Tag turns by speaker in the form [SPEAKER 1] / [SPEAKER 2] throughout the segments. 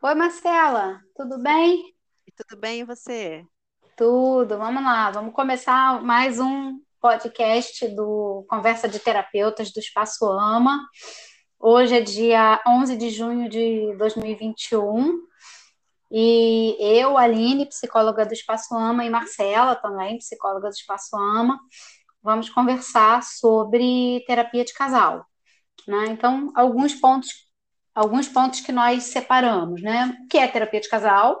[SPEAKER 1] Oi, Marcela, tudo bem?
[SPEAKER 2] Tudo bem, e você?
[SPEAKER 1] Tudo, vamos lá, vamos começar mais um podcast do Conversa de Terapeutas do Espaço Ama. Hoje é dia 11 de junho de 2021 e eu, Aline, psicóloga do Espaço Ama, e Marcela também, psicóloga do Espaço Ama, vamos conversar sobre terapia de casal. Né? Então, alguns pontos alguns pontos que nós separamos, né? O que é terapia de casal?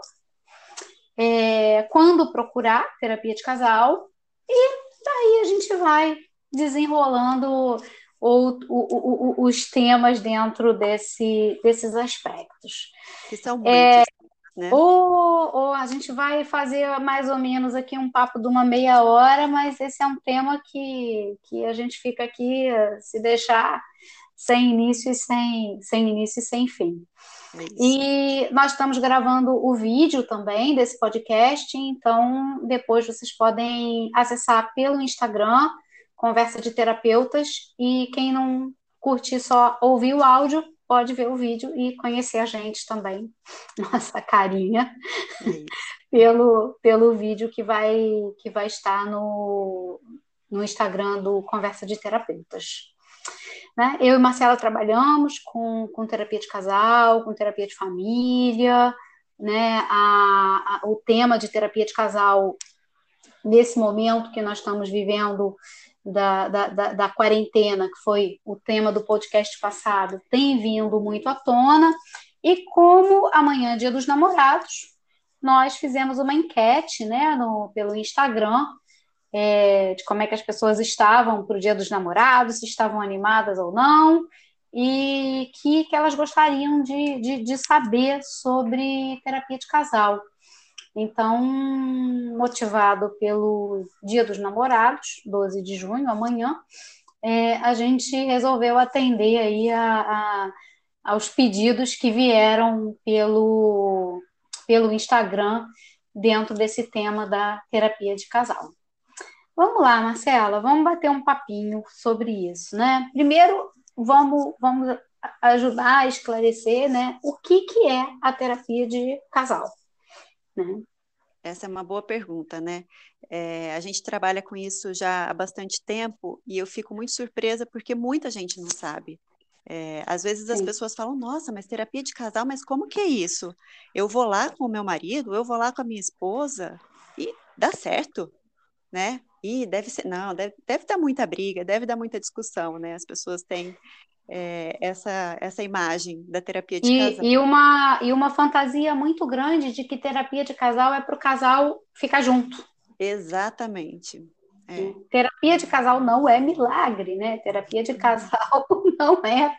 [SPEAKER 1] É, quando procurar terapia de casal, e daí a gente vai desenrolando o, o, o, os temas dentro desse, desses aspectos.
[SPEAKER 2] Que são muitos. É,
[SPEAKER 1] né? Ou, ou a gente vai fazer mais ou menos aqui um papo de uma meia hora, mas esse é um tema que, que a gente fica aqui, se deixar, sem início e sem, sem início e sem fim. É e nós estamos gravando o vídeo também desse podcast, então depois vocês podem acessar pelo Instagram, Conversa de Terapeutas, e quem não curtir só ouvir o áudio, pode ver o vídeo e conhecer a gente também, nossa carinha, é pelo, pelo vídeo que vai, que vai estar no, no Instagram do Conversa de Terapeutas. Né? Eu e Marcela trabalhamos com, com terapia de casal, com terapia de família, né? A, a, o tema de terapia de casal, nesse momento que nós estamos vivendo da, da, da, da quarentena, que foi o tema do podcast passado, tem vindo muito à tona. E como amanhã é dia dos namorados, nós fizemos uma enquete né, no, pelo Instagram é, de como é que as pessoas estavam para o Dia dos Namorados, se estavam animadas ou não, e que, que elas gostariam de, de, de saber sobre terapia de casal. Então, motivado pelo Dia dos Namorados, 12 de junho, amanhã, é, a gente resolveu atender aí a, a, aos pedidos que vieram pelo, pelo Instagram dentro desse tema da terapia de casal. Vamos lá, Marcela, vamos bater um papinho sobre isso, né? Primeiro, vamos, vamos ajudar a esclarecer, né, o que, que é a terapia de casal, né?
[SPEAKER 2] Essa é uma boa pergunta, né? É, a gente trabalha com isso já há bastante tempo e eu fico muito surpresa porque muita gente não sabe. É, às vezes as Sim. pessoas falam, nossa, mas terapia de casal, mas como que é isso? Eu vou lá com o meu marido, eu vou lá com a minha esposa e dá certo, né? E deve ser, não, deve, deve dar muita briga, deve dar muita discussão, né? As pessoas têm é, essa, essa imagem da terapia de
[SPEAKER 1] e,
[SPEAKER 2] casal.
[SPEAKER 1] E uma, e uma fantasia muito grande de que terapia de casal é para o casal ficar junto.
[SPEAKER 2] Exatamente. É.
[SPEAKER 1] Terapia de casal não é milagre, né? Terapia de casal não é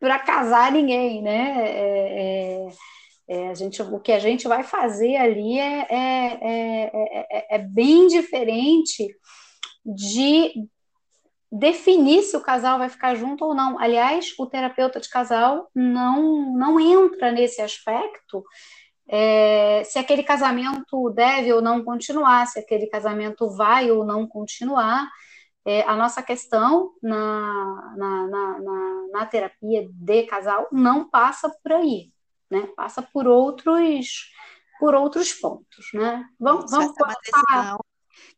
[SPEAKER 1] para casar ninguém, né? É, é é, a gente, o que a gente vai fazer ali é, é, é, é, bem diferente de definir se o casal vai ficar junto ou não. Aliás, o terapeuta de casal não, não entra nesse aspecto é, se aquele casamento deve ou não continuar, se aquele casamento vai ou não continuar. É, a nossa questão na, na, na, na, na terapia de casal não passa por aí né? Passa por outros por outros pontos, né?
[SPEAKER 2] Vamos, vamos Essa é uma decisão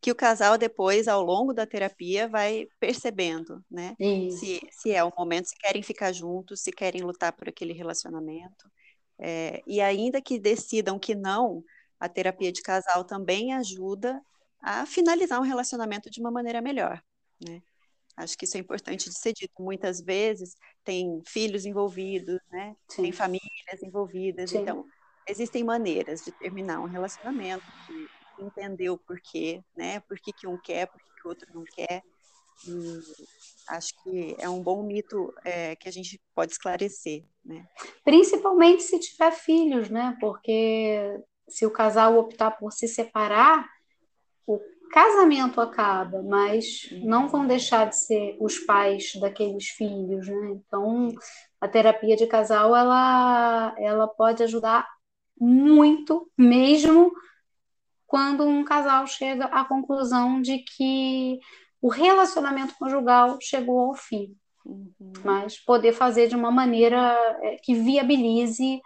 [SPEAKER 2] que o casal depois, ao longo da terapia, vai percebendo, né? Se, se é o momento, se querem ficar juntos, se querem lutar por aquele relacionamento. É, e ainda que decidam que não, a terapia de casal também ajuda a finalizar um relacionamento de uma maneira melhor, né? Acho que isso é importante de ser dito. Muitas vezes tem filhos envolvidos, né? Sim. Tem famílias envolvidas. Sim. Então, existem maneiras de terminar um relacionamento, de entender o porquê, né? Por que, que um quer, por que, que o outro não quer. E acho que é um bom mito é, que a gente pode esclarecer, né?
[SPEAKER 1] Principalmente se tiver filhos, né? Porque se o casal optar por se separar, o casamento acaba, mas não vão deixar de ser os pais daqueles filhos, né? Então, a terapia de casal ela ela pode ajudar muito, mesmo quando um casal chega à conclusão de que o relacionamento conjugal chegou ao fim. Uhum. Mas poder fazer de uma maneira é, que viabilize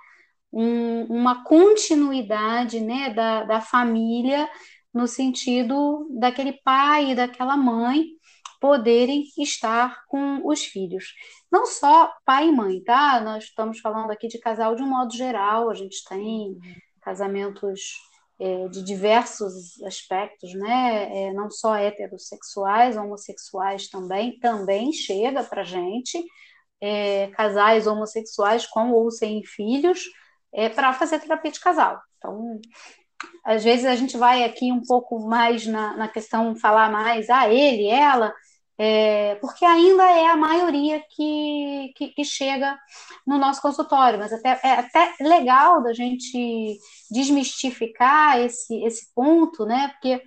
[SPEAKER 1] um, uma continuidade né, da, da família, no sentido daquele pai e daquela mãe poderem estar com os filhos. Não só pai e mãe, tá? Nós estamos falando aqui de casal de um modo geral, a gente tem casamentos é, de diversos aspectos, né? É, não só heterossexuais, homossexuais também, também chega para gente, é, casais homossexuais com ou sem filhos, é, para fazer terapia de casal. Então, às vezes a gente vai aqui um pouco mais na, na questão, falar mais, ah, ele, ela, é, porque ainda é a maioria que, que, que, chega no nosso consultório, mas até, é até legal da gente desmistificar esse, esse ponto, né? Porque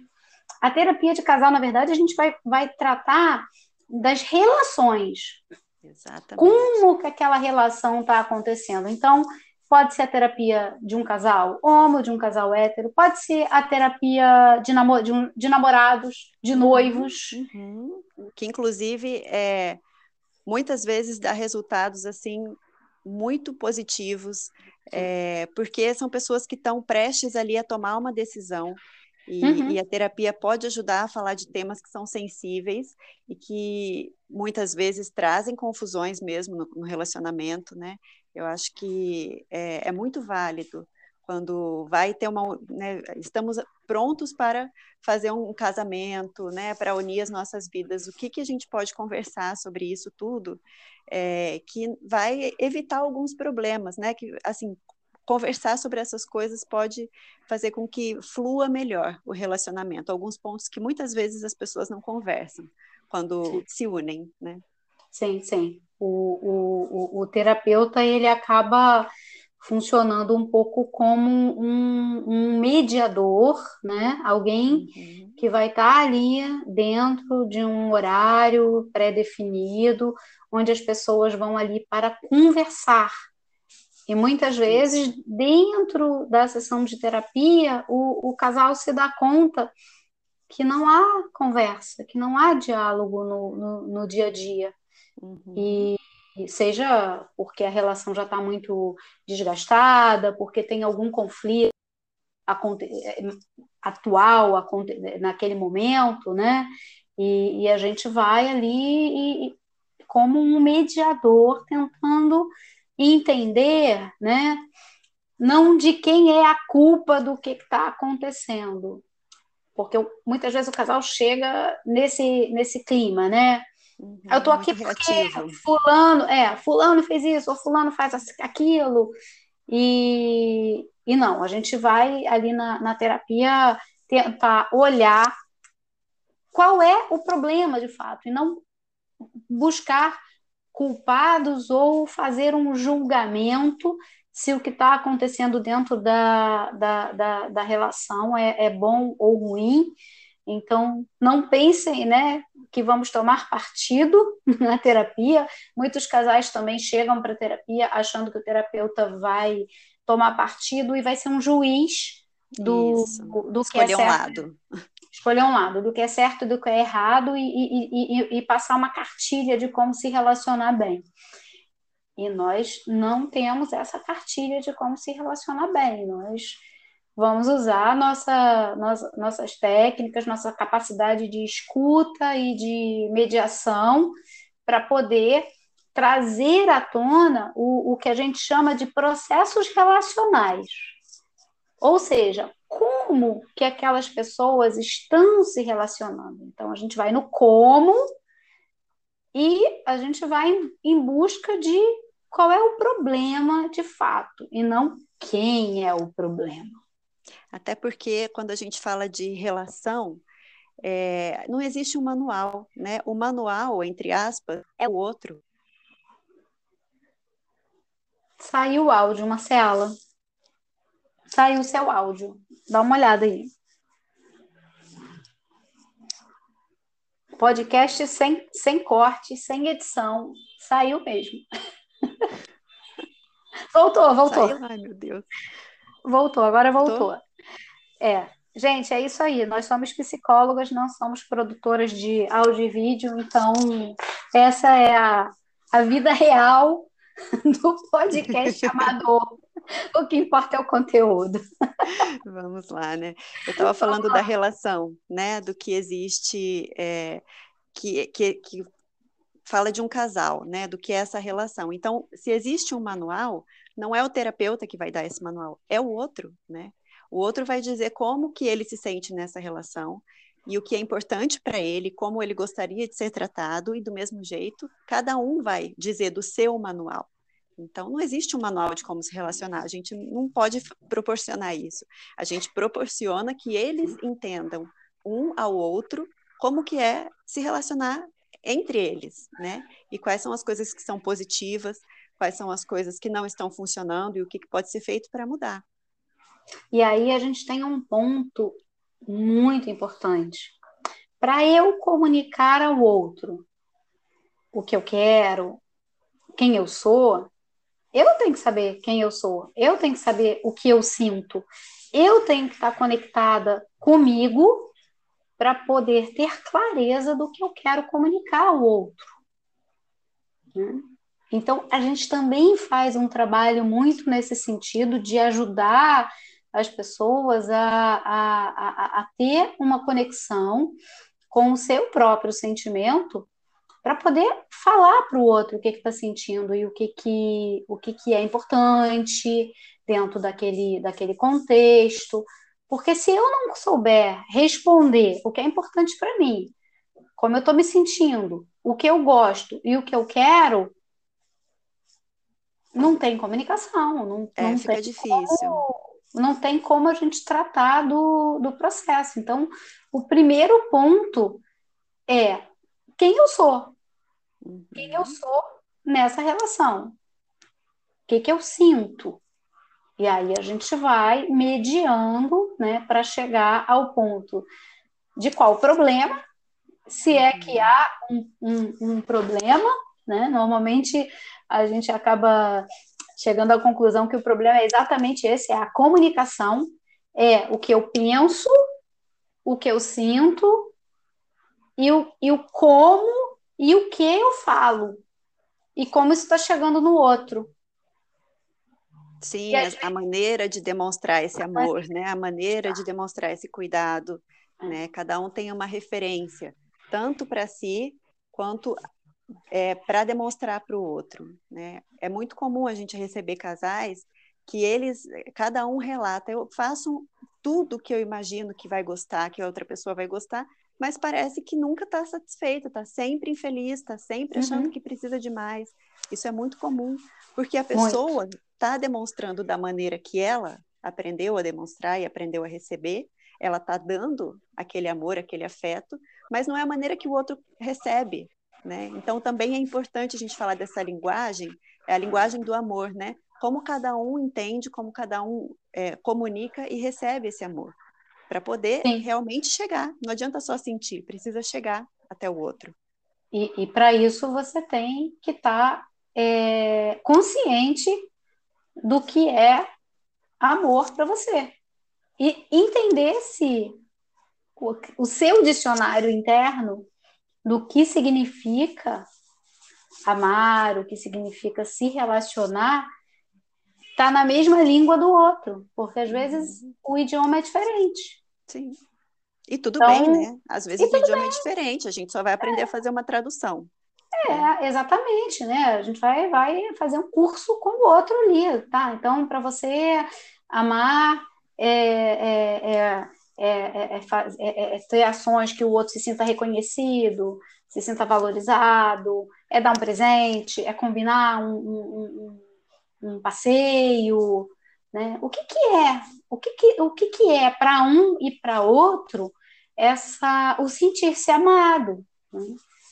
[SPEAKER 1] a terapia de casal, na verdade, a gente vai, vai tratar das relações. Exatamente. Como que aquela relação está acontecendo. Então, pode ser a terapia de um casal homo, de um casal hétero, pode ser a terapia de, namo de, um, de namorados, de uhum, noivos.
[SPEAKER 2] Uhum. Que, inclusive, é, muitas vezes dá resultados assim muito positivos, é, porque são pessoas que estão prestes ali a tomar uma decisão. E, uhum. e, a terapia pode ajudar a falar de temas que são sensíveis e que muitas vezes trazem confusões mesmo no, no relacionamento, né? Eu acho que é, é muito válido quando vai ter uma, né, estamos prontos para fazer um casamento, né, para unir as nossas vidas. O que que a gente pode conversar sobre isso tudo, é, que vai evitar alguns problemas, né, que assim conversar sobre essas coisas pode fazer com que flua melhor o relacionamento. Alguns pontos que muitas vezes as pessoas não conversam quando sim. se unem, né?
[SPEAKER 1] Sim, sim. O, o, o, terapeuta ele acaba funcionando um pouco como um, um mediador, né? Alguém uhum. que vai estar ali dentro de um horário pré-definido, onde as pessoas vão ali para conversar. E muitas vezes, dentro da sessão de terapia, o, o casal se dá conta que não há conversa, que não há diálogo no, no, no dia a dia. Uhum. E seja porque a relação já está muito desgastada, porque tem algum conflito atual naquele momento, né? E, e a gente vai ali e, como um mediador tentando entender, né? Não de quem é a culpa do que está acontecendo, porque muitas vezes o casal chega nesse nesse clima, né? Uhum, eu tô aqui porque fulano, é, fulano fez isso, ou fulano faz aquilo. E, e não, a gente vai ali na, na terapia tentar olhar qual é o problema de fato, e não buscar culpados ou fazer um julgamento se o que está acontecendo dentro da, da, da, da relação é, é bom ou ruim. Então, não pensem, né, que vamos tomar partido na terapia. Muitos casais também chegam para a terapia achando que o terapeuta vai tomar partido e vai ser um juiz do, do que é certo. um lado. Escolher um lado, do que é certo e do que é errado, e, e, e, e passar uma cartilha de como se relacionar bem. E nós não temos essa cartilha de como se relacionar bem. Nós Vamos usar nossa, nossa, nossas técnicas, nossa capacidade de escuta e de mediação para poder trazer à tona o, o que a gente chama de processos relacionais. Ou seja, como que aquelas pessoas estão se relacionando. Então, a gente vai no como e a gente vai em, em busca de qual é o problema de fato, e não quem é o problema.
[SPEAKER 2] Até porque quando a gente fala de relação, é, não existe um manual, né? O manual, entre aspas, é o outro.
[SPEAKER 1] Saiu o áudio, Marcela. Saiu o seu áudio. Dá uma olhada aí. Podcast sem, sem corte, sem edição. Saiu mesmo. voltou, voltou.
[SPEAKER 2] Saiu? Ai, meu Deus.
[SPEAKER 1] Voltou, agora voltou. É, gente, é isso aí. Nós somos psicólogas, não somos produtoras de áudio e vídeo, então essa é a, a vida real do podcast amador. o que importa é o conteúdo.
[SPEAKER 2] Vamos lá, né? Eu estava falando da relação, né? Do que existe, é, que, que, que fala de um casal, né? Do que é essa relação. Então, se existe um manual, não é o terapeuta que vai dar esse manual, é o outro, né? O outro vai dizer como que ele se sente nessa relação e o que é importante para ele, como ele gostaria de ser tratado, e do mesmo jeito, cada um vai dizer do seu manual. Então, não existe um manual de como se relacionar, a gente não pode proporcionar isso. A gente proporciona que eles entendam um ao outro como que é se relacionar entre eles, né? E quais são as coisas que são positivas, quais são as coisas que não estão funcionando e o que pode ser feito para mudar.
[SPEAKER 1] E aí a gente tem um ponto muito importante. Para eu comunicar ao outro o que eu quero, quem eu sou, eu tenho que saber quem eu sou, eu tenho que saber o que eu sinto, eu tenho que estar conectada comigo para poder ter clareza do que eu quero comunicar ao outro. Né? Então, a gente também faz um trabalho muito nesse sentido de ajudar as pessoas a, a, a, a ter uma conexão com o seu próprio sentimento para poder falar para o outro o que está sentindo e o que, que, o que, que é importante dentro daquele, daquele contexto. Porque se eu não souber responder o que é importante para mim, como eu estou me sentindo, o que eu gosto e o que eu quero, não tem comunicação. Não,
[SPEAKER 2] é,
[SPEAKER 1] não
[SPEAKER 2] fica difícil.
[SPEAKER 1] Como, não tem como a gente tratar do, do processo. Então, o primeiro ponto é quem eu sou. Uhum. Quem eu sou nessa relação. O que, que eu sinto? E aí a gente vai mediando né, para chegar ao ponto de qual problema, se é que uhum. há um, um, um problema, né? Normalmente a gente acaba chegando à conclusão que o problema é exatamente esse: é a comunicação, é o que eu penso, o que eu sinto e o, e o como e o que eu falo e como isso está chegando no outro.
[SPEAKER 2] Sim, a, gente... a, maneira de demonstrar esse amor, né? A maneira de demonstrar esse cuidado, é. né? Cada um tem uma referência, tanto para si quanto é, para demonstrar para o outro. Né? É muito comum a gente receber casais que eles, cada um relata, eu faço tudo que eu imagino que vai gostar, que a outra pessoa vai gostar, mas parece que nunca está satisfeito, está sempre infeliz, está sempre achando uhum. que precisa de mais. Isso é muito comum, porque a pessoa está demonstrando da maneira que ela aprendeu a demonstrar e aprendeu a receber, ela está dando aquele amor, aquele afeto, mas não é a maneira que o outro recebe, né? Então, também é importante a gente falar dessa linguagem, é a linguagem do amor, né? Como cada um entende, como cada um é, comunica e recebe esse amor, para poder Sim. realmente chegar. Não adianta só sentir, precisa chegar até o outro.
[SPEAKER 1] E, e para isso você tem que estar tá, é, consciente do que é amor para você. E entender se o, o seu dicionário interno do que significa amar, o que significa se relacionar, está na mesma língua do outro, porque às vezes uhum. o idioma é diferente.
[SPEAKER 2] Sim. E tudo então, bem, né? Às vezes o idioma é bem. é diferente, a gente só vai aprender é. a fazer uma tradução.
[SPEAKER 1] É, exatamente, né? A gente vai, vai fazer um curso com o outro ali, tá? Então, para você amar é, é, é é é, é, é, é, ter ações que o outro se sinta reconhecido, se sinta valorizado, é dar um presente, é combinar um, um, um, um passeio, né? O que, que é? O que, que, o que, que é para um e para outro essa o sentir-se amado? Né?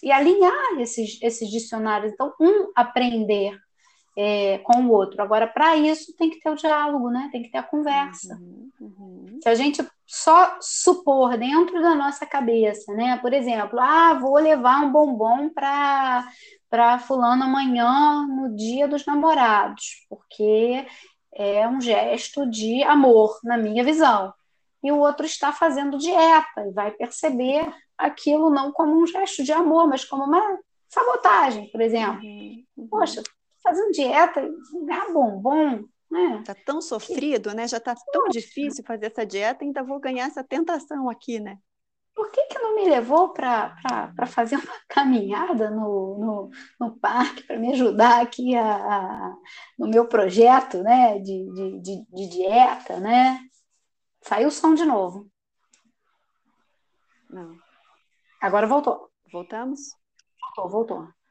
[SPEAKER 1] E alinhar esses, esses dicionários. Então, um aprender é, com o outro. Agora, para isso, tem que ter o diálogo, né? Tem que ter a conversa. Uhum, uhum. Se a gente só supor dentro da nossa cabeça, né? Por exemplo, ah, vou levar um bombom para para fulano amanhã no dia dos namorados, porque é um gesto de amor, na minha visão. E o outro está fazendo dieta e vai perceber aquilo não como um gesto de amor, mas como uma sabotagem, por exemplo. Uhum, uhum. Poxa, fazendo dieta, ganhar bombom,
[SPEAKER 2] É. Tá tão sofrido, né? Já tá tão difícil fazer essa dieta, ainda vou ganhar essa tentação aqui, né?
[SPEAKER 1] Por que, que não me levou para fazer uma caminhada no, no, no parque, para me ajudar aqui a, a, no meu projeto né, de, de, de, de dieta, né? Saiu o som de novo.
[SPEAKER 2] Não.
[SPEAKER 1] Agora voltou.
[SPEAKER 2] Voltamos?
[SPEAKER 1] Voltou, voltou.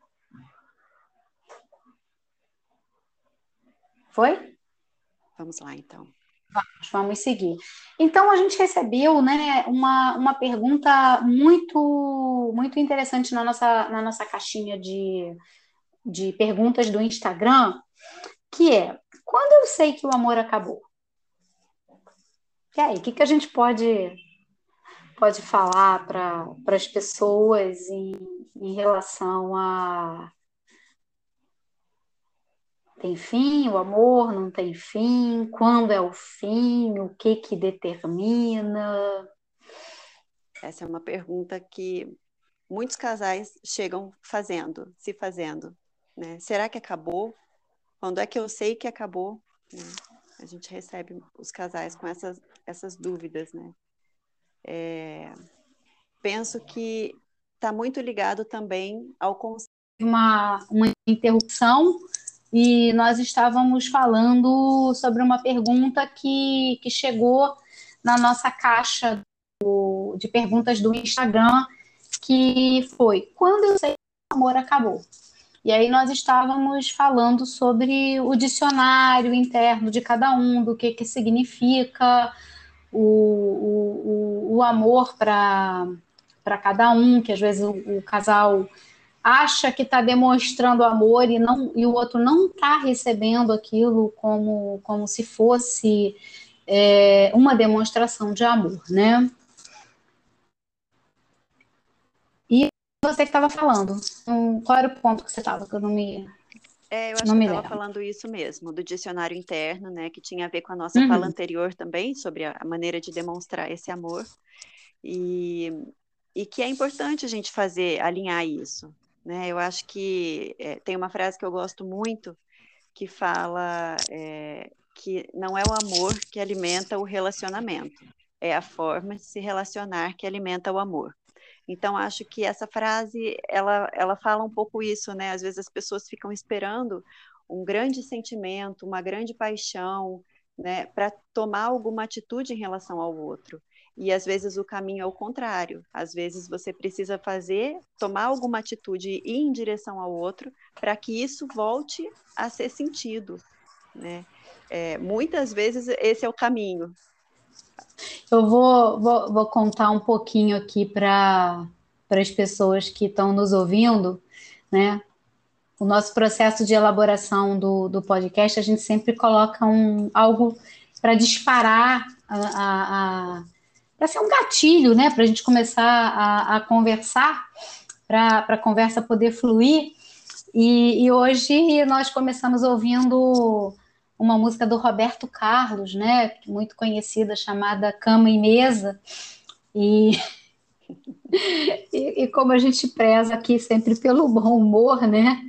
[SPEAKER 1] Foi?
[SPEAKER 2] Vamos lá, então.
[SPEAKER 1] Vamos, vamos seguir. Então, a gente recebeu né, uma, uma pergunta muito, muito interessante na nossa, na nossa caixinha de, de perguntas do Instagram, que é, quando eu sei que o amor acabou? E aí, o que, que a gente pode, pode falar para as pessoas em, em relação a tem fim, o amor não tem fim, quando é o fim, o que que determina?
[SPEAKER 2] Essa é uma pergunta que muitos casais chegam fazendo, se fazendo. Né? Será que acabou? Quando é que eu sei que acabou? Né? A gente recebe os casais com essas, essas dúvidas, né? É, penso que está muito ligado também ao conceito.
[SPEAKER 1] Uma, uma interrupção e nós estávamos falando sobre uma pergunta que, que chegou na nossa caixa do, de perguntas do Instagram, que foi: quando eu sei que o amor acabou? E aí nós estávamos falando sobre o dicionário interno de cada um, do que, que significa o, o, o amor para cada um, que às vezes o, o casal acha que está demonstrando amor e não e o outro não está recebendo aquilo como como se fosse é, uma demonstração de amor, né? E você que estava falando, então, qual era o ponto que você estava que eu não me
[SPEAKER 2] é, eu acho não que estava falando isso mesmo, do dicionário interno, né, que tinha a ver com a nossa uhum. fala anterior também, sobre a, a maneira de demonstrar esse amor. E, e que é importante a gente fazer, alinhar isso, né? Eu acho que é, tem uma frase que eu gosto muito que fala é, que não é o amor que alimenta o relacionamento, é a forma de se relacionar que alimenta o amor. Então acho que essa frase ela ela fala um pouco isso, né? Às vezes as pessoas ficam esperando um grande sentimento, uma grande paixão, né, para tomar alguma atitude em relação ao outro. E às vezes o caminho é o contrário. Às vezes você precisa fazer, tomar alguma atitude e ir em direção ao outro para que isso volte a ser sentido. Né? É, muitas vezes esse é o caminho.
[SPEAKER 1] Eu vou, vou, vou contar um pouquinho aqui para as pessoas que estão nos ouvindo, né? O nosso processo de elaboração do, do podcast, a gente sempre coloca um, algo para disparar a, a, a para ser um gatilho, né, para a gente começar a, a conversar, para a conversa poder fluir. E, e, hoje nós começamos ouvindo uma música do Roberto Carlos, né, muito conhecida, chamada Cama e Mesa. E, e, e como a gente preza aqui sempre pelo bom humor, né,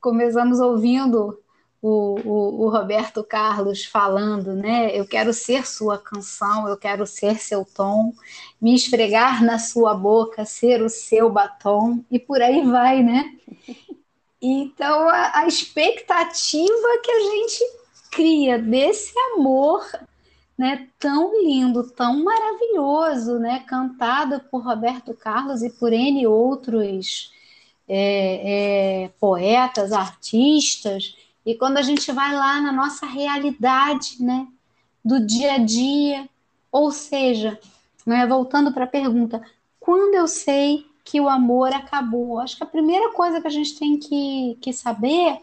[SPEAKER 1] começamos ouvindo o, o, o, Roberto Carlos falando, né? Eu quero ser sua canção, eu quero ser seu tom, me esfregar na sua boca, ser o seu batom, e por aí vai, né? Então, a, a expectativa que a gente cria desse amor né, tão lindo, tão maravilhoso, né, cantado por Roberto Carlos e por N outros é, é, poetas, artistas, e quando a gente vai lá na nossa realidade, né, do dia a dia, ou seja, né, voltando para a pergunta, quando eu sei que o amor acabou? Acho que a primeira coisa que a gente tem que, que saber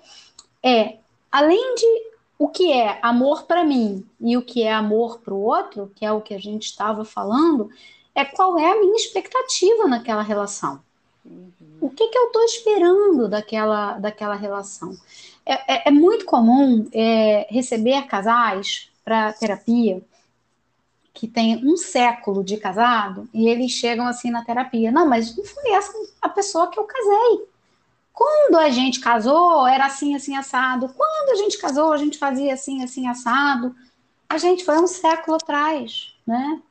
[SPEAKER 1] é, além de o que é amor para mim e o que é amor para o outro, que é o que a gente estava falando, é qual é a minha expectativa naquela relação. Uhum. O que, que eu estou esperando daquela, daquela relação? É, é, é muito comum é, receber casais para terapia que tem um século de casado e eles chegam assim na terapia. Não, mas não foi essa a pessoa que eu casei. quando a gente casou, era assim, assim, assado. Quando a gente casou, a gente fazia assim, assim, assado. A gente foi um século atrás, né?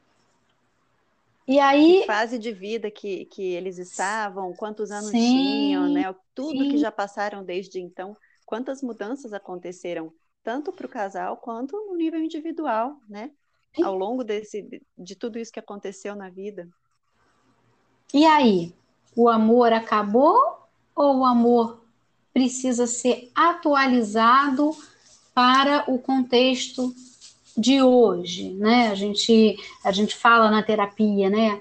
[SPEAKER 2] E aí. Que fase de vida que, que eles estavam, quantos anos sim, tinham, né? Tudo sim. que já passaram desde então, quantas mudanças aconteceram, tanto para o casal quanto no nível individual, né? Sim. Ao longo desse, de tudo isso que aconteceu na vida.
[SPEAKER 1] E aí? O amor acabou ou o amor precisa ser atualizado para o contexto de hoje, né? A gente a gente fala na terapia, né?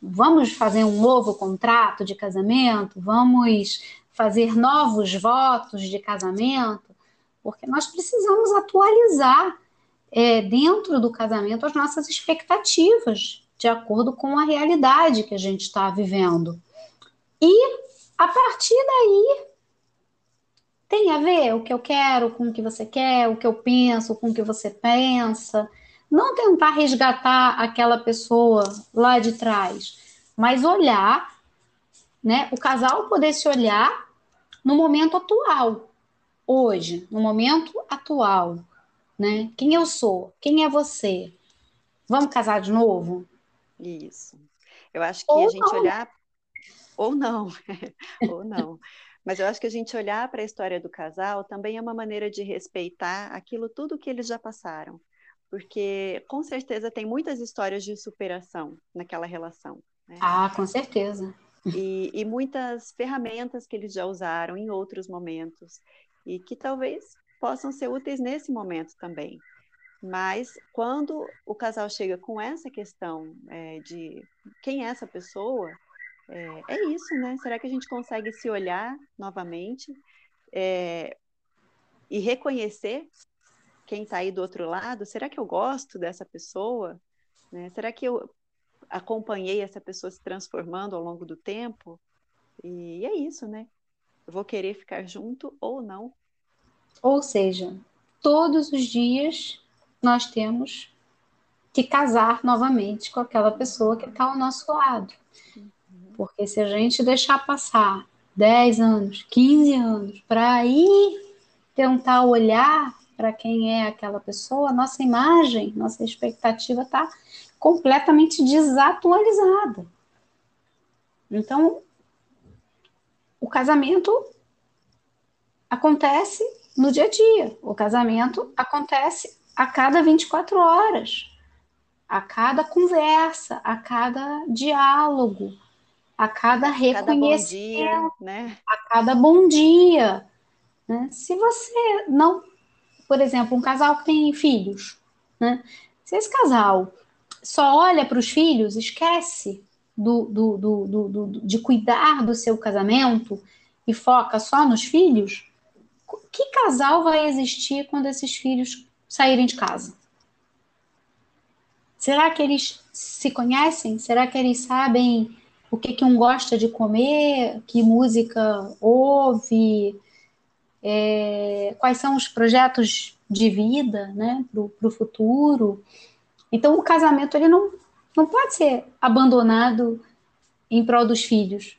[SPEAKER 1] Vamos fazer um novo contrato de casamento, vamos fazer novos votos de casamento, porque nós precisamos atualizar é, dentro do casamento as nossas expectativas de acordo com a realidade que a gente está vivendo. E a partir daí, tem a ver o que eu quero com o que você quer, o que eu penso com o que você pensa. Não tentar resgatar aquela pessoa lá de trás, mas olhar, né? O casal poder se olhar no momento atual, hoje, no momento atual, né? Quem eu sou? Quem é você? Vamos casar de novo?
[SPEAKER 2] Isso. Eu acho que Ou a gente não. olhar ou não, ou não. Mas eu acho que a gente olhar para a história do casal também é uma maneira de respeitar aquilo tudo que eles já passaram, porque com certeza tem muitas histórias de superação naquela relação.
[SPEAKER 1] Né? Ah, com certeza.
[SPEAKER 2] E, e muitas ferramentas que eles já usaram em outros momentos e que talvez possam ser úteis nesse momento também. Mas quando o casal chega com essa questão é, de quem é essa pessoa, é, é, isso, né? Será que a gente consegue se olhar novamente é, e reconhecer quem está aí do outro lado? Será que eu gosto dessa pessoa? Né? Será que eu acompanhei essa pessoa se transformando ao longo do tempo? E é isso, né? Eu vou querer ficar junto ou não.
[SPEAKER 1] Ou seja, todos os dias nós temos que casar novamente com aquela pessoa que está ao nosso lado. Porque se a gente deixar passar 10 anos, 15 anos, para aí tentar olhar para quem é aquela pessoa, nossa imagem, nossa expectativa está completamente desatualizada. Então, o casamento acontece no dia a dia. O casamento acontece a cada 24 horas, a cada conversa, a cada diálogo, a cada reconhecimento, né? a cada bom dia. Né? Se você não, por exemplo, um casal que tem filhos, né? se esse casal só olha para os filhos, esquece do, do, do, do, de cuidar do seu casamento e foca só nos filhos, que casal vai existir quando esses filhos saírem de casa? Será que eles se conhecem? Será que eles sabem o que, que um gosta de comer, que música ouve, é, quais são os projetos de vida né, para o futuro. Então, o casamento ele não, não pode ser abandonado em prol dos filhos.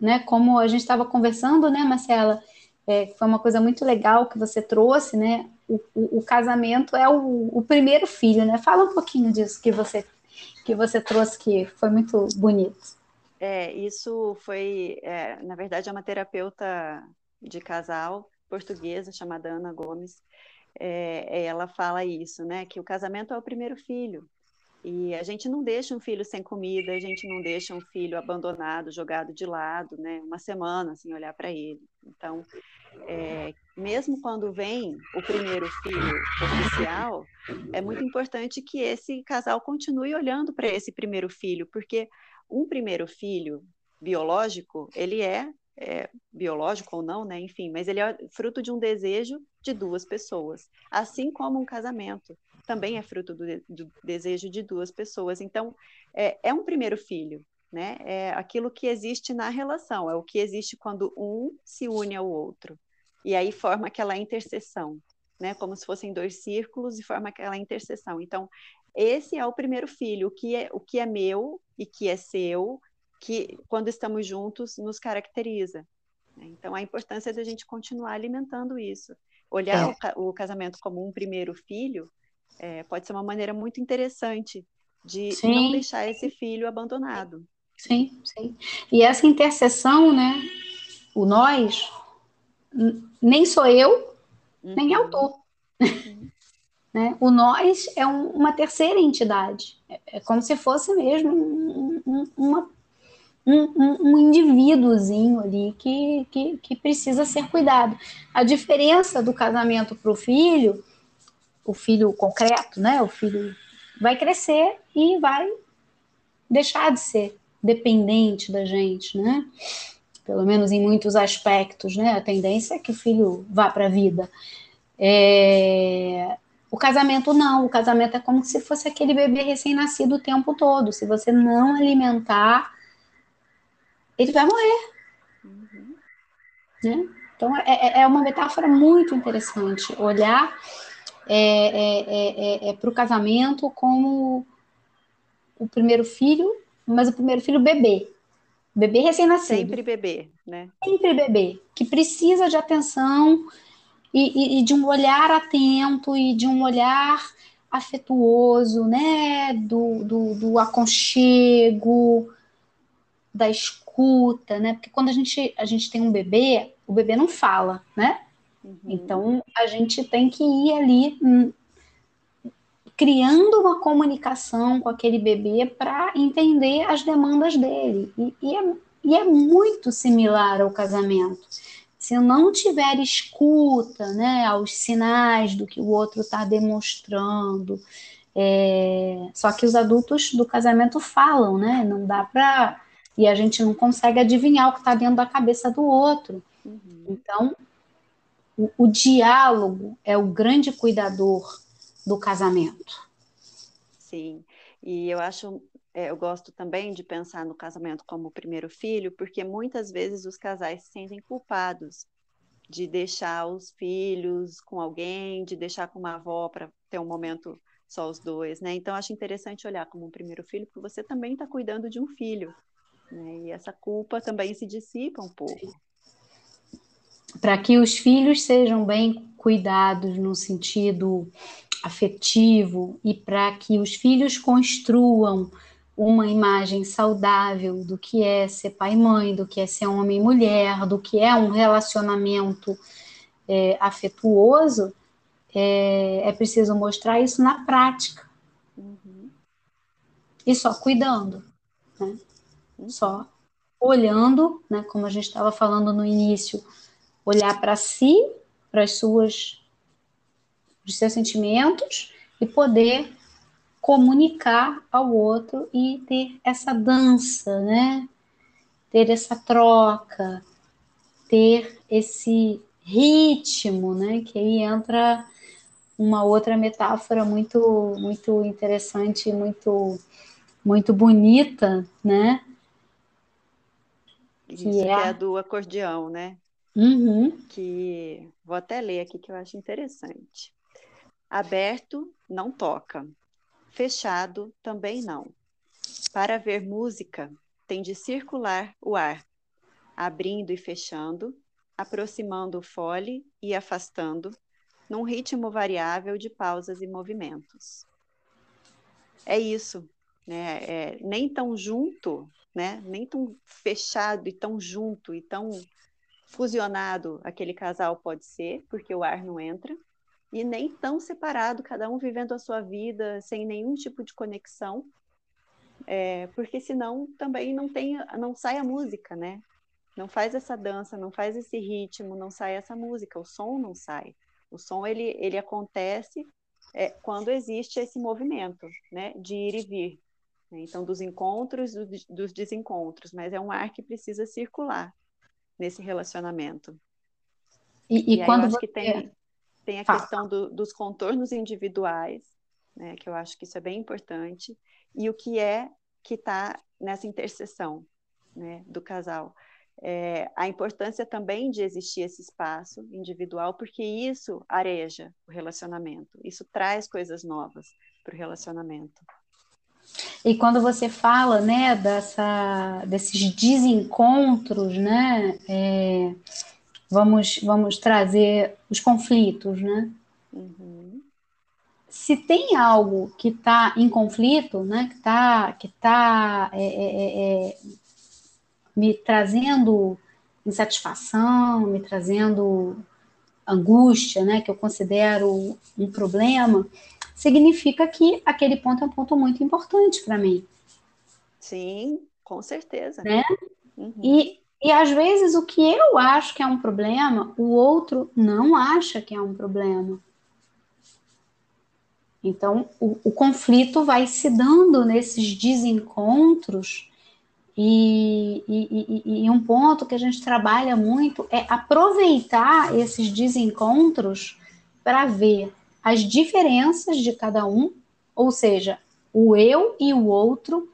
[SPEAKER 1] Né? Como a gente estava conversando, né, Marcela? É, foi uma coisa muito legal que você trouxe, né? O, o, o casamento é o, o, primeiro filho, né? Fala um pouquinho disso que você que você trouxe que foi muito bonito.
[SPEAKER 2] É, isso foi, é, na verdade, é uma terapeuta de casal portuguesa chamada Ana Gomes. É, ela fala isso, né? Que o casamento é o primeiro filho. E a gente não deixa um filho sem comida, a gente não deixa um filho abandonado, jogado de lado, né? Uma semana sem olhar para ele. Então, é, mesmo quando vem o primeiro filho oficial, é muito importante que esse casal continue olhando para esse primeiro filho, porque um primeiro filho biológico, ele é, é, biológico ou não, né? Enfim, mas ele é fruto de um desejo de duas pessoas, assim como um casamento também é fruto do, do desejo de duas pessoas. Então, é, é um primeiro filho, né? É aquilo que existe na relação, é o que existe quando um se une ao outro. E aí forma aquela interseção, né? Como se fossem dois círculos e forma aquela interseção. Então, esse é o primeiro filho, o que é, o que é meu e que é seu, que quando estamos juntos nos caracteriza. Então, a importância da gente continuar alimentando isso. Olhar é. o, casamento como um primeiro filho é, pode ser uma maneira muito interessante de sim. não deixar esse filho abandonado.
[SPEAKER 1] Sim, sim. E essa interseção, né? O nós, nem sou eu, uhum. nem é o. Uhum. Né? O nós é um, uma terceira entidade. É, é, como se fosse mesmo um, um, uma, um, indivíduozinho ali que, que, que precisa ser cuidado. A diferença do casamento para o filho, o filho concreto, né? O filho vai crescer e vai deixar de ser dependente da gente, né? Pelo menos em muitos aspectos, né? A tendência é que o filho vá para a vida. É... O casamento não, o casamento é como se fosse aquele bebê recém-nascido o tempo todo. Se você não alimentar, ele vai morrer. Uhum. Né? Então é, é, é uma metáfora muito interessante olhar é, é, é, é para o casamento como o primeiro filho mas o primeiro filho bebê. Bebê recém-nascido.
[SPEAKER 2] Sempre bebê, né?
[SPEAKER 1] Sempre bebê, que precisa de atenção e, e, e, de um olhar atento e de um olhar afetuoso, né? Do, do, do aconchego, da escuta, né? Porque quando a gente, a gente tem um bebê, o bebê não fala, né? Uhum. Então a gente tem que ir ali criando uma comunicação com aquele bebê para entender as demandas dele. E, e, é, e, é, muito similar ao casamento. Se eu não tiver escuta né, aos sinais do que o outro está demonstrando, é... só que os adultos do casamento falam, né? Não dá para. E a gente não consegue adivinhar o que está dentro da cabeça do outro. Uhum. Então, o, o diálogo é o grande cuidador do casamento.
[SPEAKER 2] Sim, e eu acho, eu gosto também de pensar no casamento como o primeiro filho, porque muitas vezes os casais se sentem culpados de deixar os filhos com alguém, de deixar com uma avó para ter um momento só os dois, né? Então acho interessante olhar como um primeiro filho, porque você também está cuidando de um filho, né? E essa culpa também se dissipa um pouco.
[SPEAKER 1] Para que os filhos sejam bem cuidados no sentido afetivo e para que os filhos construam uma imagem saudável do que é ser pai e mãe, do que é ser homem e mulher, do que é um relacionamento é, afetuoso, é, é, preciso mostrar isso na prática. Uhum. E só cuidando, né? Uhum. Só olhando, né, como a gente estava falando no início, olhar para si, para as suas os seus sentimentos e poder comunicar ao outro e ter essa dança, né? Ter essa troca, ter esse ritmo, né? Que aí entra uma outra metáfora muito muito interessante, muito muito bonita, né?
[SPEAKER 2] Que Isso é, é a do acordeão, né?
[SPEAKER 1] Uhum.
[SPEAKER 2] Que vou até ler aqui que eu acho interessante. Aberto, não toca. Fechado, também não. Para ver música, tem de circular o ar, abrindo e fechando, aproximando o fole e afastando, num ritmo variável de pausas e movimentos. É isso, né? É, nem tão junto, né? Nem tão fechado e tão junto e tão fusionado aquele casal pode ser, porque o ar não entra, e nem tão separado, cada um vivendo a sua vida sem nenhum tipo de conexão, é, porque senão também não tem, não sai a música, né? Não faz essa dança, não faz esse ritmo, não sai essa música, o som não sai. O som ele, ele acontece é, quando existe esse movimento, né, de ir e vir. Né? Então, dos encontros, do, dos desencontros, mas é um ar que precisa circular nesse relacionamento.
[SPEAKER 1] E, e, e quando você...
[SPEAKER 2] tem tem a questão do, dos contornos individuais, né, que eu acho que isso é bem importante, e o que é que está nessa interseção né, do casal. É, a importância também de existir esse espaço individual, porque isso areja o relacionamento, isso traz coisas novas para o relacionamento.
[SPEAKER 1] E quando você fala, né, dessa, desses desencontros, né, é, vamos, vamos trazer os conflitos, né? Uhum. Se tem algo que está em conflito, né, que está que tá, é, é, é, é, me trazendo insatisfação, me trazendo angústia, né, que eu considero um problema, significa que aquele ponto é um ponto muito importante para mim.
[SPEAKER 2] Sim, com certeza.
[SPEAKER 1] Né? Uhum. E, e às vezes o que eu acho que é um problema, o outro não acha que é um problema. Então, o, o conflito vai se dando nesses desencontros, e, e, e, e, um ponto que a gente trabalha muito é aproveitar esses desencontros para ver as diferenças de cada um, ou seja, o eu e o outro,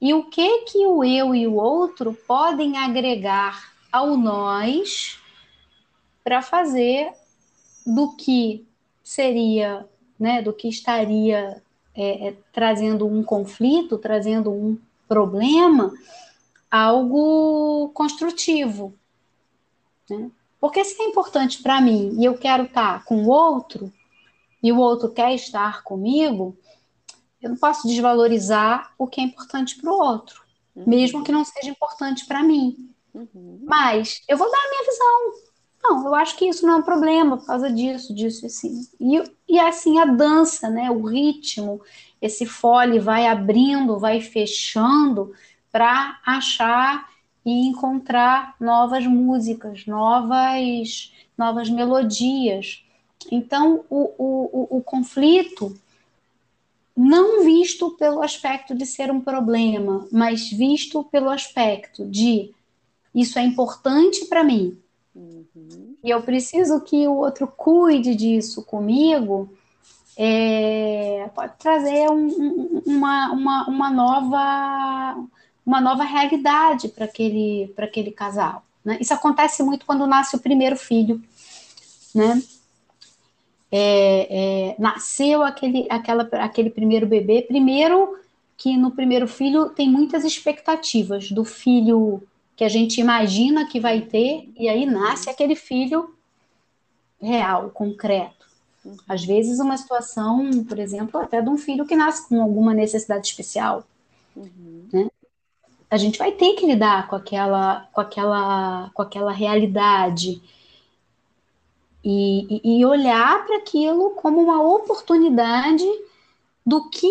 [SPEAKER 1] e o que que o eu e o outro podem agregar ao nós para fazer do que seria, né, do que estaria é, é, trazendo um conflito, trazendo um problema, algo construtivo. Né? Porque se é importante para mim e eu quero estar com o outro, e o outro quer estar comigo, eu não posso desvalorizar o que é importante para o outro, uhum. mesmo que não seja importante para mim. Uhum. Mas eu vou dar a minha visão. Não, eu acho que isso não é um problema por causa disso, disso, assim. E, e assim a dança, né? O ritmo, esse fole vai abrindo, vai fechando para achar e encontrar novas músicas, novas, novas melodias. Então, o, o, o, conflito, não visto pelo aspecto de ser um problema, mas visto pelo aspecto de isso é importante para mim. Uhum. E eu preciso que o outro cuide disso comigo, é, pode trazer um, uma, uma, uma, nova, uma nova realidade para aquele, aquele casal. Né? Isso acontece muito quando nasce o primeiro filho. Né? É, é, nasceu aquele, aquela, aquele primeiro bebê. Primeiro, que no primeiro filho tem muitas expectativas do filho que a gente imagina que vai ter, e aí nasce aquele filho real, concreto. Uhum. Às vezes, uma situação, por exemplo, até de um filho que nasce com alguma necessidade especial. Uhum. Né? A gente vai ter que lidar com aquela, com aquela, com aquela realidade e, e olhar para aquilo como uma oportunidade do que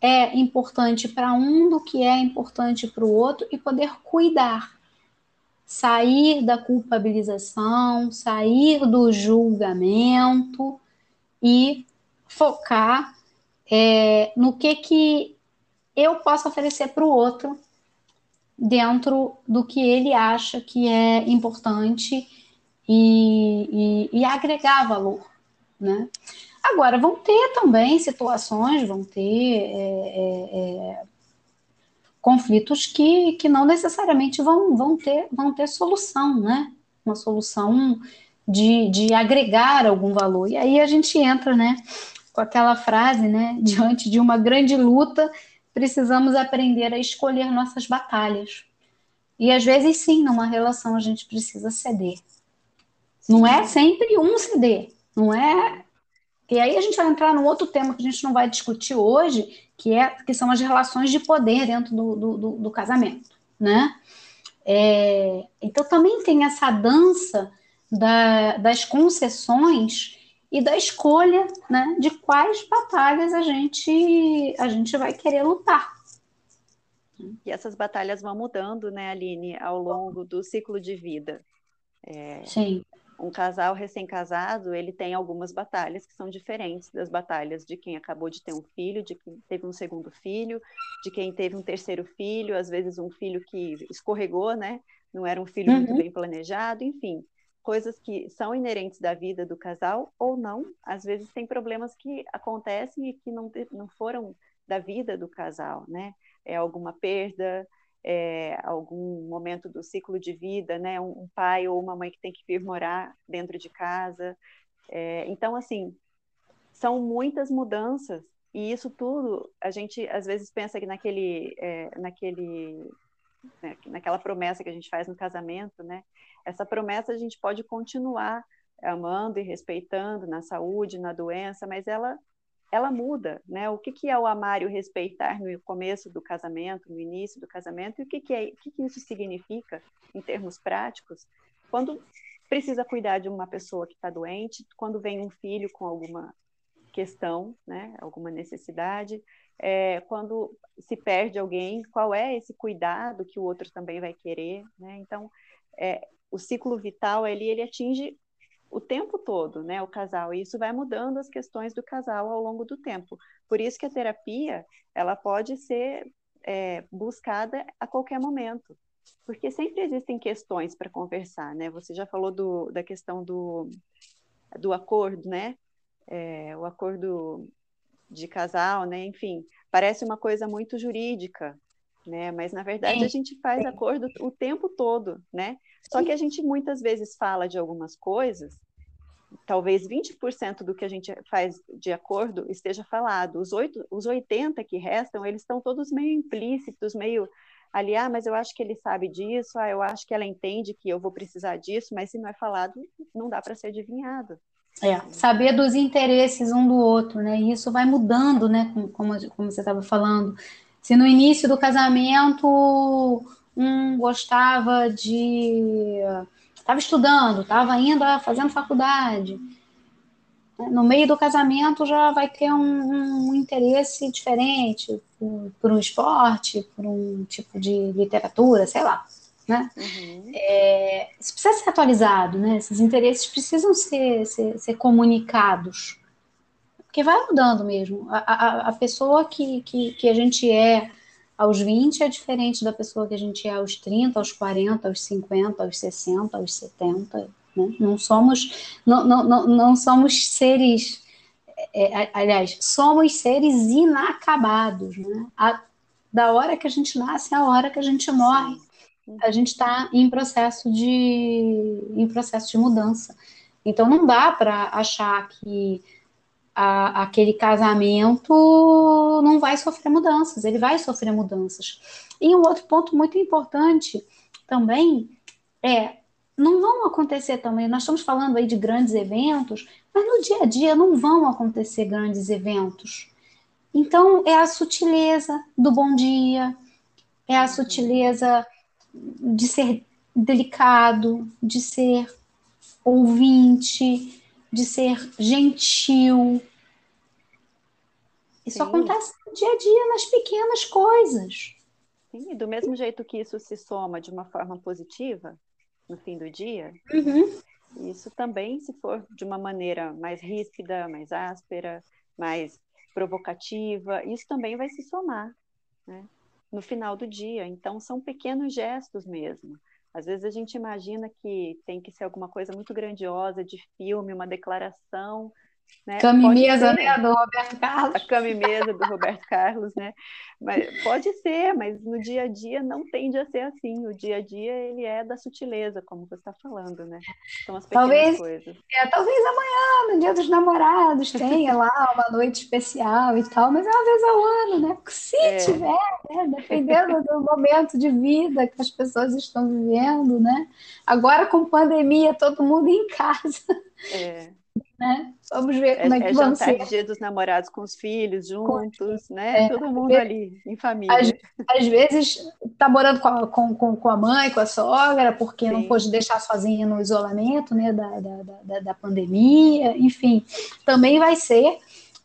[SPEAKER 1] é importante para um, do que é importante para o outro e poder cuidar. Sair da culpabilização, sair do julgamento e focar é, no que, que eu posso oferecer para o outro dentro do que ele acha que é importante e, e, e agregar valor, né? Agora, vão ter também situações, vão ter é, é, é, conflitos que, que não necessariamente vão, vão, ter, vão ter solução, né? Uma solução de, de agregar algum valor. E aí a gente entra, né, com aquela frase, né, diante de uma grande luta, precisamos aprender a escolher nossas batalhas. E às vezes, sim, numa relação a gente precisa ceder. Não é sempre um CD, não é. E aí a gente vai entrar num outro tema que a gente não vai discutir hoje, que, é, que são as relações de poder dentro do, do, do, do casamento, né? É, então também tem essa dança da, das concessões e da escolha né, de quais batalhas a gente, a gente vai querer lutar.
[SPEAKER 2] E essas batalhas vão mudando, né, Aline, ao longo do ciclo de vida.
[SPEAKER 1] É, Sim
[SPEAKER 2] um casal recém-casado, ele tem algumas batalhas que são diferentes das batalhas de quem acabou de ter um filho, de quem teve um segundo filho, de quem teve um terceiro filho, às vezes um filho que escorregou, né? Não era um filho uhum. muito bem planejado, enfim, coisas que são inerentes da vida do casal ou não. Às vezes tem problemas que acontecem e que não, não foram da vida do casal, né? É alguma perda, é, algum momento do ciclo de vida, né? Um, um, pai ou uma mãe que tem que vir morar dentro de casa. É, então, assim, são muitas mudanças E isso tudo, a gente às vezes pensa que naquele, é, naquele, né, naquela promessa que a gente faz no casamento, né? Essa promessa a gente pode continuar amando e respeitando na saúde, na doença, mas ela ela muda, né? O que, que é o amar e o respeitar no começo do casamento, no início do casamento, e o que, que, é, o que, que isso significa em termos práticos quando precisa cuidar de uma pessoa que está doente, quando vem um filho com alguma questão, né? Alguma necessidade, é, quando se perde alguém, qual é esse cuidado que o outro também vai querer, né? Então, é, o ciclo vital ali ele atinge o tempo todo, né, o casal, e isso vai mudando as questões do casal ao longo do tempo. Por isso que a terapia, ela pode ser é, buscada a qualquer momento, porque sempre existem questões para conversar, né, você já falou do, da questão do, do acordo, né, é, o acordo de casal, né, enfim, parece uma coisa muito jurídica, né, mas na verdade a gente faz acordo o tempo todo, né, só que a gente muitas vezes fala de algumas coisas, talvez 20% do que a gente faz de acordo esteja falado. Os, 8, os 80 que restam, eles estão todos meio implícitos, meio ali, ah, mas eu acho que ele sabe disso, ah, eu acho que ela entende que eu vou precisar disso, mas se não é falado, não dá para ser adivinhado.
[SPEAKER 1] É, saber dos interesses um do outro, né? E isso vai mudando, né? Como, como você estava falando. Se no início do casamento um gostava de. estava estudando, estava ainda fazendo faculdade. No meio do casamento já vai ter um, um interesse diferente por, por, um esporte, por um tipo de literatura, sei lá. Né? Uhum. É, isso precisa ser atualizado, né? Esses interesses precisam ser, ser, ser comunicados. Porque vai mudando mesmo. A, a, a pessoa que, que, que a gente é aos 20 é diferente da pessoa que a gente é aos 30, aos 40, aos 50, aos 60, aos 70. Né? Não somos não, não, não, não somos seres é, é, aliás, somos seres inacabados, né? A, da hora que a gente nasce à hora que a gente morre, a gente está em processo de em processo de mudança. Então não dá para achar que a, aquele casamento não vai sofrer mudanças, ele vai sofrer mudanças. E um outro ponto muito importante também é não vão acontecer também, nós estamos falando aí de grandes eventos, mas no dia a dia não vão acontecer grandes eventos. Então, é a sutileza do bom dia, é a sutileza de ser delicado, de ser ouvinte, de ser gentil. Isso Sim. acontece no dia a dia, nas pequenas coisas.
[SPEAKER 2] Sim, e do mesmo jeito que isso se soma de uma forma positiva no fim do dia,
[SPEAKER 1] uhum.
[SPEAKER 2] isso também, se for de uma maneira mais ríspida, mais áspera, mais provocativa, isso também vai se somar né, no final do dia. Então, são pequenos gestos mesmo. Às vezes a gente imagina que tem que ser alguma coisa muito grandiosa de filme, uma declaração. Né?
[SPEAKER 1] Camimesa, né, do Roberto Carlos.
[SPEAKER 2] A camimesa do Roberto Carlos, né? Mas pode ser, mas no dia a dia não tende a ser assim. O dia a dia ele é da sutileza, como você está falando, né? São as pequenas talvez, coisas.
[SPEAKER 1] É, talvez amanhã, no Dia dos Namorados, tenha lá uma noite especial e tal, mas é uma vez ao ano, né? Se é. tiver, né? Dependendo do momento de vida que as pessoas estão vivendo, né? Agora com pandemia, todo mundo em casa.
[SPEAKER 2] É.
[SPEAKER 1] Né? Vamos ver como é, é que é vão
[SPEAKER 2] ser. dia dos namorados com os filhos, juntos, com... né? É, Todo mundo ali, em família.
[SPEAKER 1] Às, às vezes está morando com a, com, com, com, a mãe, com a sogra, porque Sim. não pôde deixar sozinha no isolamento né, da, da, da, da pandemia, enfim. Também vai ser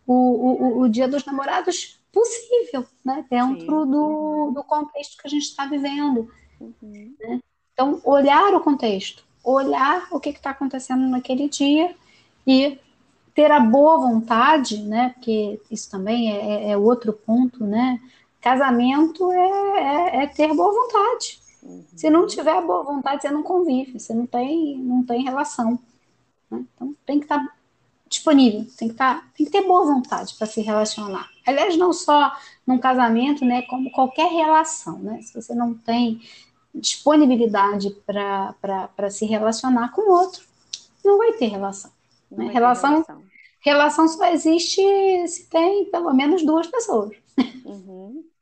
[SPEAKER 1] o, o, o dia dos namorados possível, né? Dentro do, do contexto que a gente está vivendo. Uhum. Né? Então, olhar o contexto, olhar o que está acontecendo naquele dia e ter a boa vontade, né? Porque isso também é, é, é outro ponto, né? Casamento é, é, é ter boa vontade. Uhum. Se não tiver boa vontade, você não convive, você não tem, não tem relação. Né? Então tem que estar tá disponível, tem que, estar, tá, tem que ter boa vontade para se relacionar. Aliás, não só num casamento, né? Como qualquer relação, né? Se você não tem disponibilidade para se relacionar com o outro, não vai ter relação. Né? Relação, relação, relação só existe se tem pelo menos duas pessoas. Uhum.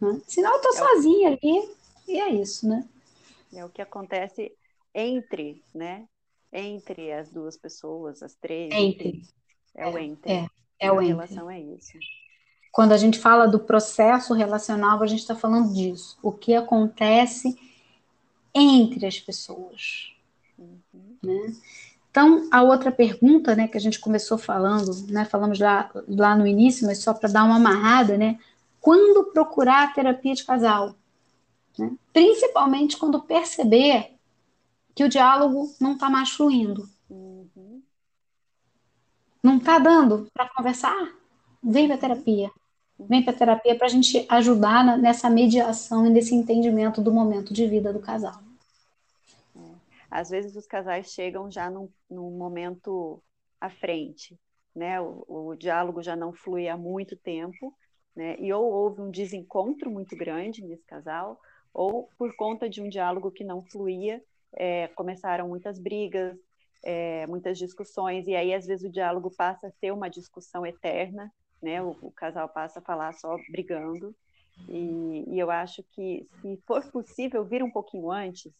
[SPEAKER 1] Né? Senão eu estou é sozinha o... ali e é isso, né?
[SPEAKER 2] É o que acontece entre, né? Entre as duas pessoas, as três.
[SPEAKER 1] Entre.
[SPEAKER 2] É, o entre.
[SPEAKER 1] É, é o
[SPEAKER 2] a
[SPEAKER 1] entre.
[SPEAKER 2] relação é isso.
[SPEAKER 1] Quando a gente fala do processo relacional, a gente está falando disso. O que acontece entre as pessoas. Uhum. Né? Então, a outra pergunta, né, que a gente começou falando, né, falamos lá, lá no início, mas só para dar uma amarrada, né, quando procurar terapia de casal? Né? Principalmente quando perceber que o diálogo não está mais fluindo. Uhum. Não está dando para conversar? Vem para terapia. Vem para terapia para a gente ajudar na, nessa mediação e nesse entendimento do momento de vida do casal.
[SPEAKER 2] Às vezes os casais chegam já num, num momento à frente, né? O, o, diálogo já não flui há muito tempo, né? E ou houve um desencontro muito grande nesse casal, ou por conta de um diálogo que não fluía, é, começaram muitas brigas, é, muitas discussões, e aí às vezes o diálogo passa a ser uma discussão eterna, né? O, o casal passa a falar só brigando. E, e eu acho que se for possível vir um pouquinho antes,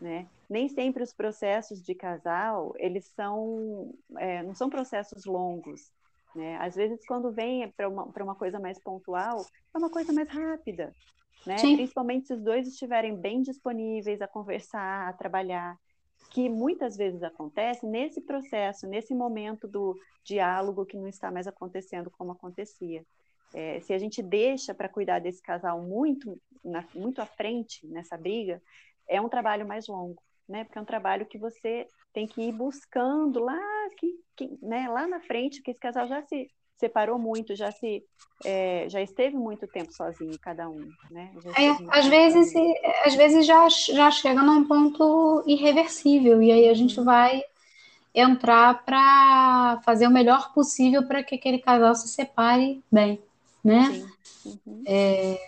[SPEAKER 2] né? Nem sempre os processos de casal eles são é, não são processos longos, né? Às vezes quando vem para uma, uma coisa mais pontual é uma coisa mais rápida, né? Principalmente se os dois estiverem bem disponíveis a conversar, a trabalhar, que muitas vezes acontece nesse processo, nesse momento do diálogo que não está mais acontecendo como acontecia. É, se a gente deixa para cuidar desse casal muito, na, muito à frente nessa briga, é um trabalho mais longo, né? Porque é um trabalho que você tem que ir buscando lá, que, que, né, lá na frente, que esse casal já se separou muito, já se é, já esteve muito tempo sozinho cada um, né?
[SPEAKER 1] É, às vezes, às vezes já, já chega num ponto irreversível e aí a gente uhum. vai entrar para fazer o melhor possível para que aquele casal se separe bem, né? Uhum. É,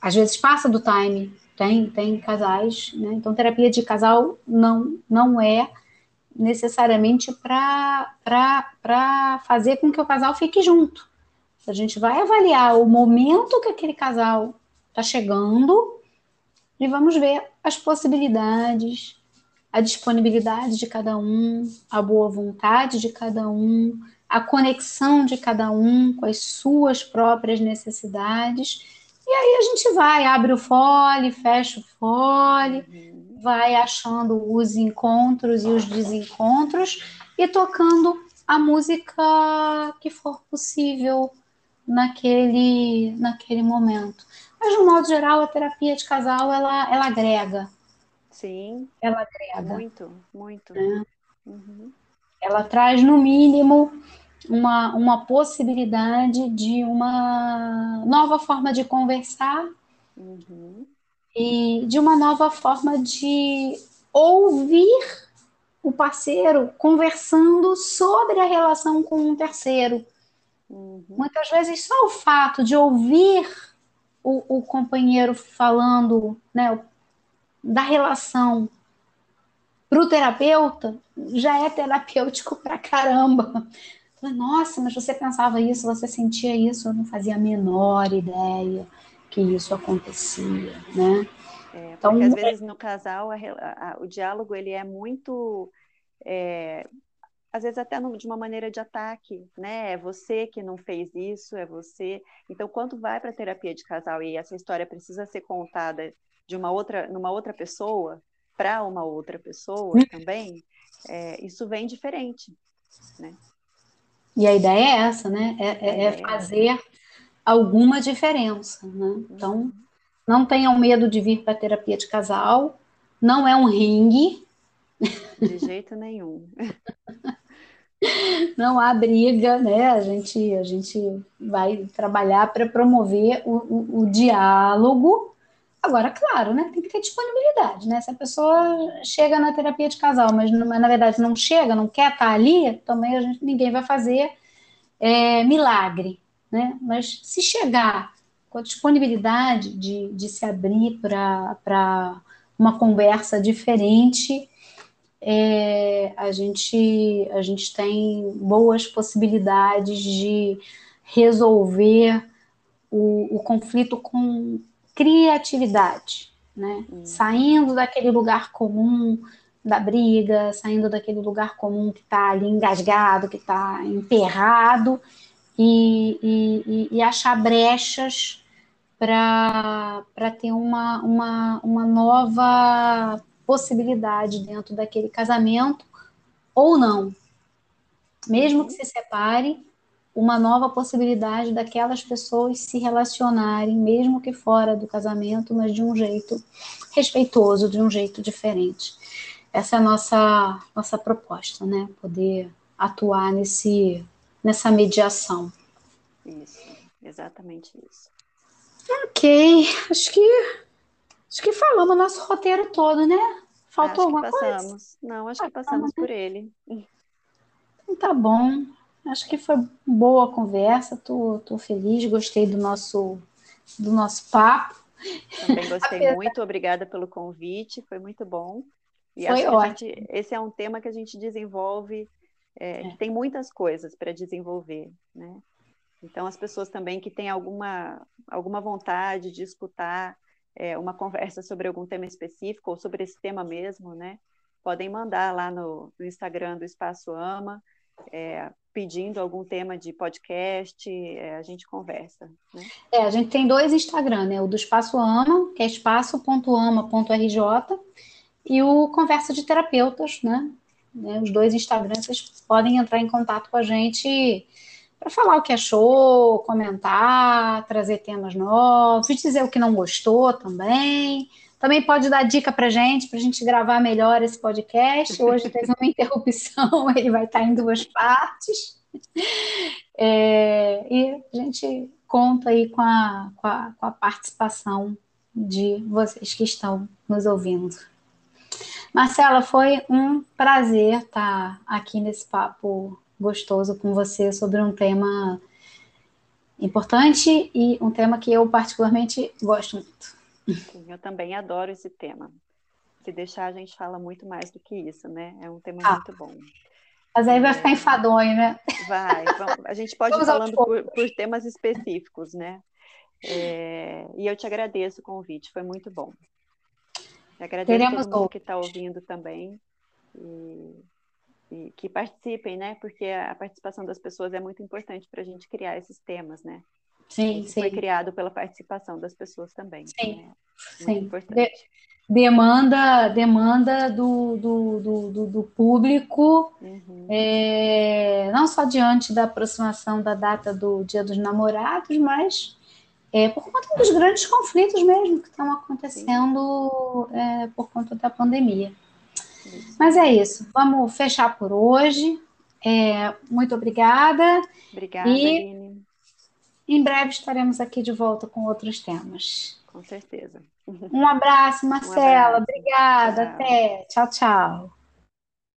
[SPEAKER 1] às vezes passa do time, tem, tem casais, né? Então, terapia de casal não, não é necessariamente para fazer com que o casal fique junto. A gente vai avaliar o momento que aquele casal está chegando e vamos ver as possibilidades, a disponibilidade de cada um, a boa vontade de cada um, a conexão de cada um com as suas próprias necessidades e aí a gente vai, abre o fole, fecha o fole, uhum. vai achando os encontros e os desencontros e tocando a música que for possível naquele, naquele momento. Mas, de um modo geral, a terapia de casal, ela, ela agrega.
[SPEAKER 2] Sim.
[SPEAKER 1] Ela agrega.
[SPEAKER 2] Muito, muito. É. Uhum.
[SPEAKER 1] Ela traz, no mínimo, uma, uma possibilidade de uma nova forma de conversar uhum. e de uma nova forma de ouvir o parceiro conversando sobre a relação com um terceiro. Uhum. Muitas vezes só o fato de ouvir o, o companheiro falando né, da relação para o terapeuta já é terapêutico para caramba. Nossa, mas você pensava isso, você sentia isso, eu não fazia a menor ideia que isso acontecia, né?
[SPEAKER 2] É, então, às vezes no casal a, a, o diálogo ele é muito, é, às vezes até no, de uma maneira de ataque, né? É você que não fez isso, é você. Então, quando vai para terapia de casal e essa história precisa ser contada de uma outra, numa outra pessoa para uma outra pessoa hum. também, é, isso vem diferente, né?
[SPEAKER 1] E a ideia é essa, né? É, é, é fazer alguma diferença, né? Então, não tenham medo de vir para a terapia de casal, não é um ringue.
[SPEAKER 2] De jeito nenhum.
[SPEAKER 1] não há briga, né? A gente, a gente vai trabalhar para promover o, o, o diálogo Agora, claro, né? Tem que ter disponibilidade, né? Se a pessoa chega na terapia de casal, mas, mas na verdade não chega, não quer estar ali, também gente, ninguém vai fazer é, milagre, né? Mas se chegar com a disponibilidade de, de se abrir para uma conversa diferente, é, a, gente, a gente tem boas possibilidades de resolver o, o conflito com criatividade, né? Hum. Saindo daquele lugar comum da briga, saindo daquele lugar comum que está ali engasgado, que está emperrado, e, e, e, achar brechas para ter uma, uma, uma nova possibilidade dentro daquele casamento, ou não. Mesmo que se separe, uma nova possibilidade daquelas pessoas se relacionarem, mesmo que fora do casamento, mas de um jeito respeitoso, de um jeito diferente. Essa é a nossa, nossa proposta, né? Poder atuar nesse, nessa mediação.
[SPEAKER 2] Isso, exatamente isso.
[SPEAKER 1] Ok, acho que acho que falamos o nosso roteiro todo, né? Faltou
[SPEAKER 2] acho
[SPEAKER 1] alguma
[SPEAKER 2] passamos. coisa? Não, acho que passamos por ele.
[SPEAKER 1] Então tá bom. Acho que foi boa a conversa, tô, tô feliz, gostei do nosso, do nosso papo.
[SPEAKER 2] Também gostei Apesar... muito, obrigada pelo convite, foi muito bom. E foi que gente, esse é um tema que a gente desenvolve, é, é. que tem muitas coisas para desenvolver, né? Então, as pessoas também que têm alguma, alguma vontade de escutar é, uma conversa sobre algum tema específico ou sobre esse tema mesmo, né? Podem mandar lá no, no Instagram do Espaço Ama, é, pedindo algum tema de podcast, é, a gente conversa. Né?
[SPEAKER 1] É, a gente tem dois Instagram, né? O do Espaço Ama, que é espaço.ama.rj, e o Conversa de Terapeutas, né? né? Os dois Instagrams, vocês podem entrar em contato com a gente para falar o que achou, comentar, trazer temas novos, dizer o que não gostou também. Também pode dar dica para gente, para a gente gravar melhor esse podcast. Hoje teve uma interrupção, ele vai estar em duas partes. É, e a gente conta aí com a, com, a, com a participação de vocês que estão nos ouvindo. Marcela, foi um prazer estar aqui nesse papo gostoso com você sobre um tema importante e um tema que eu particularmente gosto muito.
[SPEAKER 2] Sim, eu também adoro esse tema. Se deixar, a gente fala muito mais do que isso, né? É um tema ah, muito bom.
[SPEAKER 1] Mas aí vai ficar é. enfadonho, né?
[SPEAKER 2] Vai. Vamos, a gente pode ir falando por, por, temas específicos, né? É, e eu te agradeço o convite, foi muito bom. Eu agradeço Teremos todo mundo que está ouvindo também. E, e, que participem, né? Porque a participação das pessoas é muito importante para a gente criar esses temas, né?
[SPEAKER 1] Sim, sim.
[SPEAKER 2] Foi criado pela participação das pessoas também.
[SPEAKER 1] Sim, né? sim. De, demanda demanda do, do, do, do público, uhum. é, não só diante da aproximação da data do Dia dos Namorados, mas é, por conta dos grandes conflitos mesmo que estão acontecendo é, por conta da pandemia. Isso. Mas é isso, vamos fechar por hoje. É, muito obrigada.
[SPEAKER 2] Obrigada, e... Aline.
[SPEAKER 1] Em breve estaremos aqui de volta com outros temas.
[SPEAKER 2] Com certeza.
[SPEAKER 1] Um abraço, Marcela. Um abraço. Obrigada. Tchau. Até. Tchau, tchau.